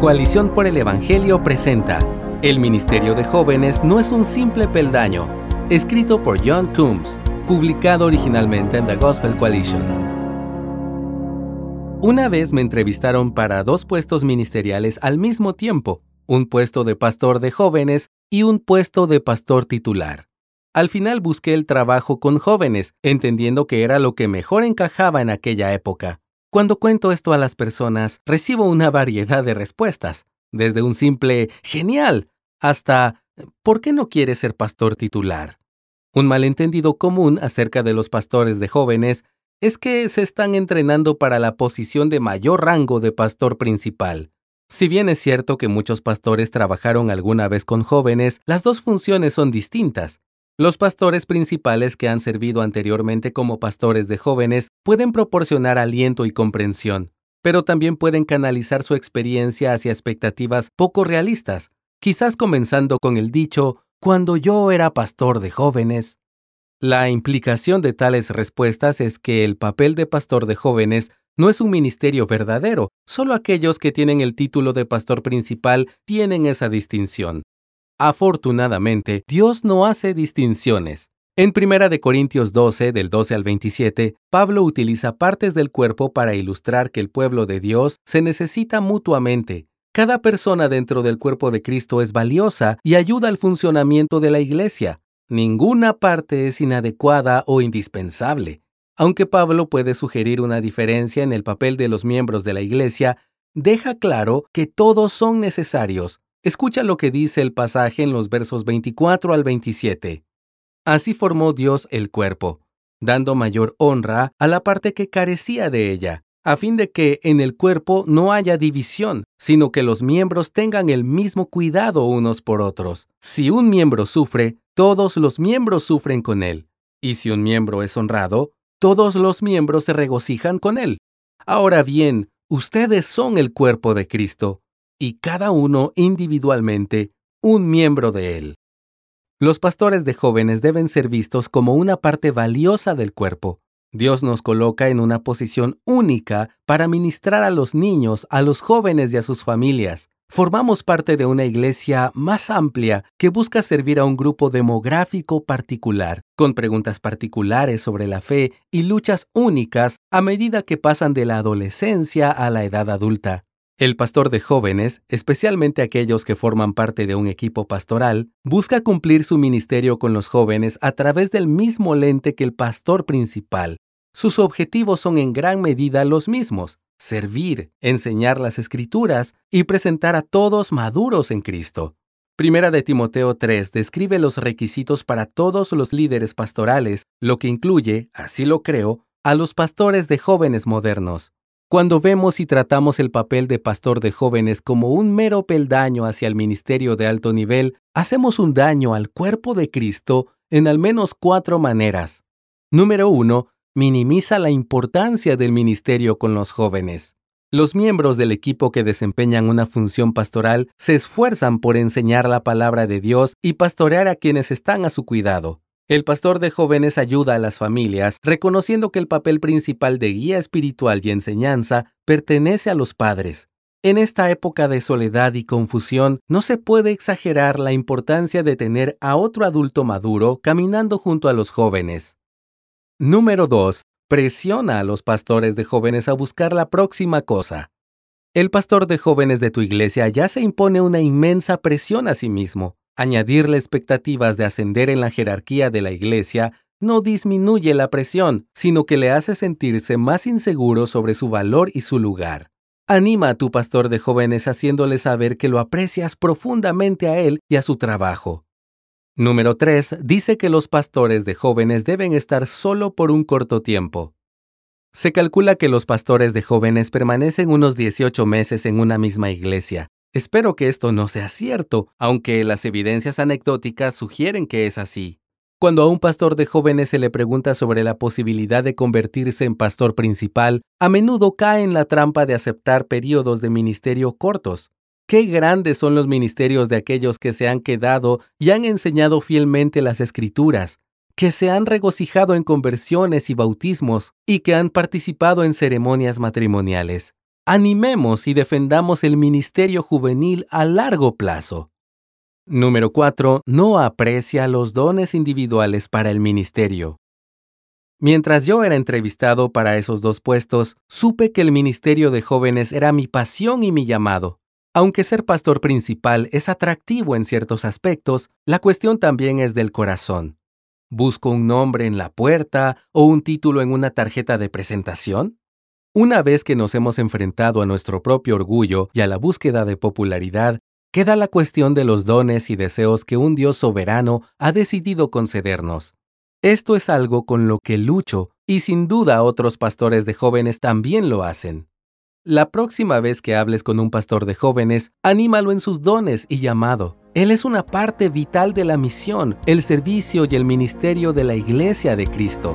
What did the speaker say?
Coalición por el Evangelio presenta El Ministerio de Jóvenes no es un simple peldaño, escrito por John Coombs, publicado originalmente en The Gospel Coalition. Una vez me entrevistaron para dos puestos ministeriales al mismo tiempo, un puesto de pastor de jóvenes y un puesto de pastor titular. Al final busqué el trabajo con jóvenes, entendiendo que era lo que mejor encajaba en aquella época. Cuando cuento esto a las personas, recibo una variedad de respuestas, desde un simple genial hasta ¿por qué no quieres ser pastor titular? Un malentendido común acerca de los pastores de jóvenes es que se están entrenando para la posición de mayor rango de pastor principal. Si bien es cierto que muchos pastores trabajaron alguna vez con jóvenes, las dos funciones son distintas. Los pastores principales que han servido anteriormente como pastores de jóvenes pueden proporcionar aliento y comprensión, pero también pueden canalizar su experiencia hacia expectativas poco realistas, quizás comenzando con el dicho, cuando yo era pastor de jóvenes. La implicación de tales respuestas es que el papel de pastor de jóvenes no es un ministerio verdadero, solo aquellos que tienen el título de pastor principal tienen esa distinción. Afortunadamente, Dios no hace distinciones. En 1 Corintios 12, del 12 al 27, Pablo utiliza partes del cuerpo para ilustrar que el pueblo de Dios se necesita mutuamente. Cada persona dentro del cuerpo de Cristo es valiosa y ayuda al funcionamiento de la iglesia. Ninguna parte es inadecuada o indispensable. Aunque Pablo puede sugerir una diferencia en el papel de los miembros de la iglesia, deja claro que todos son necesarios. Escucha lo que dice el pasaje en los versos 24 al 27. Así formó Dios el cuerpo, dando mayor honra a la parte que carecía de ella, a fin de que en el cuerpo no haya división, sino que los miembros tengan el mismo cuidado unos por otros. Si un miembro sufre, todos los miembros sufren con él. Y si un miembro es honrado, todos los miembros se regocijan con él. Ahora bien, ustedes son el cuerpo de Cristo y cada uno individualmente un miembro de él. Los pastores de jóvenes deben ser vistos como una parte valiosa del cuerpo. Dios nos coloca en una posición única para ministrar a los niños, a los jóvenes y a sus familias. Formamos parte de una iglesia más amplia que busca servir a un grupo demográfico particular, con preguntas particulares sobre la fe y luchas únicas a medida que pasan de la adolescencia a la edad adulta. El pastor de jóvenes, especialmente aquellos que forman parte de un equipo pastoral, busca cumplir su ministerio con los jóvenes a través del mismo lente que el pastor principal. Sus objetivos son en gran medida los mismos, servir, enseñar las escrituras y presentar a todos maduros en Cristo. Primera de Timoteo 3 describe los requisitos para todos los líderes pastorales, lo que incluye, así lo creo, a los pastores de jóvenes modernos. Cuando vemos y tratamos el papel de pastor de jóvenes como un mero peldaño hacia el ministerio de alto nivel, hacemos un daño al cuerpo de Cristo en al menos cuatro maneras. Número uno, minimiza la importancia del ministerio con los jóvenes. Los miembros del equipo que desempeñan una función pastoral se esfuerzan por enseñar la palabra de Dios y pastorear a quienes están a su cuidado. El pastor de jóvenes ayuda a las familias, reconociendo que el papel principal de guía espiritual y enseñanza pertenece a los padres. En esta época de soledad y confusión, no se puede exagerar la importancia de tener a otro adulto maduro caminando junto a los jóvenes. Número 2. Presiona a los pastores de jóvenes a buscar la próxima cosa. El pastor de jóvenes de tu iglesia ya se impone una inmensa presión a sí mismo. Añadirle expectativas de ascender en la jerarquía de la iglesia no disminuye la presión, sino que le hace sentirse más inseguro sobre su valor y su lugar. Anima a tu pastor de jóvenes haciéndole saber que lo aprecias profundamente a él y a su trabajo. Número 3. Dice que los pastores de jóvenes deben estar solo por un corto tiempo. Se calcula que los pastores de jóvenes permanecen unos 18 meses en una misma iglesia, Espero que esto no sea cierto, aunque las evidencias anecdóticas sugieren que es así. Cuando a un pastor de jóvenes se le pregunta sobre la posibilidad de convertirse en pastor principal, a menudo cae en la trampa de aceptar periodos de ministerio cortos. Qué grandes son los ministerios de aquellos que se han quedado y han enseñado fielmente las escrituras, que se han regocijado en conversiones y bautismos y que han participado en ceremonias matrimoniales. Animemos y defendamos el ministerio juvenil a largo plazo. Número 4. No aprecia los dones individuales para el ministerio. Mientras yo era entrevistado para esos dos puestos, supe que el ministerio de jóvenes era mi pasión y mi llamado. Aunque ser pastor principal es atractivo en ciertos aspectos, la cuestión también es del corazón. ¿Busco un nombre en la puerta o un título en una tarjeta de presentación? Una vez que nos hemos enfrentado a nuestro propio orgullo y a la búsqueda de popularidad, queda la cuestión de los dones y deseos que un Dios soberano ha decidido concedernos. Esto es algo con lo que lucho y sin duda otros pastores de jóvenes también lo hacen. La próxima vez que hables con un pastor de jóvenes, anímalo en sus dones y llamado. Él es una parte vital de la misión, el servicio y el ministerio de la Iglesia de Cristo.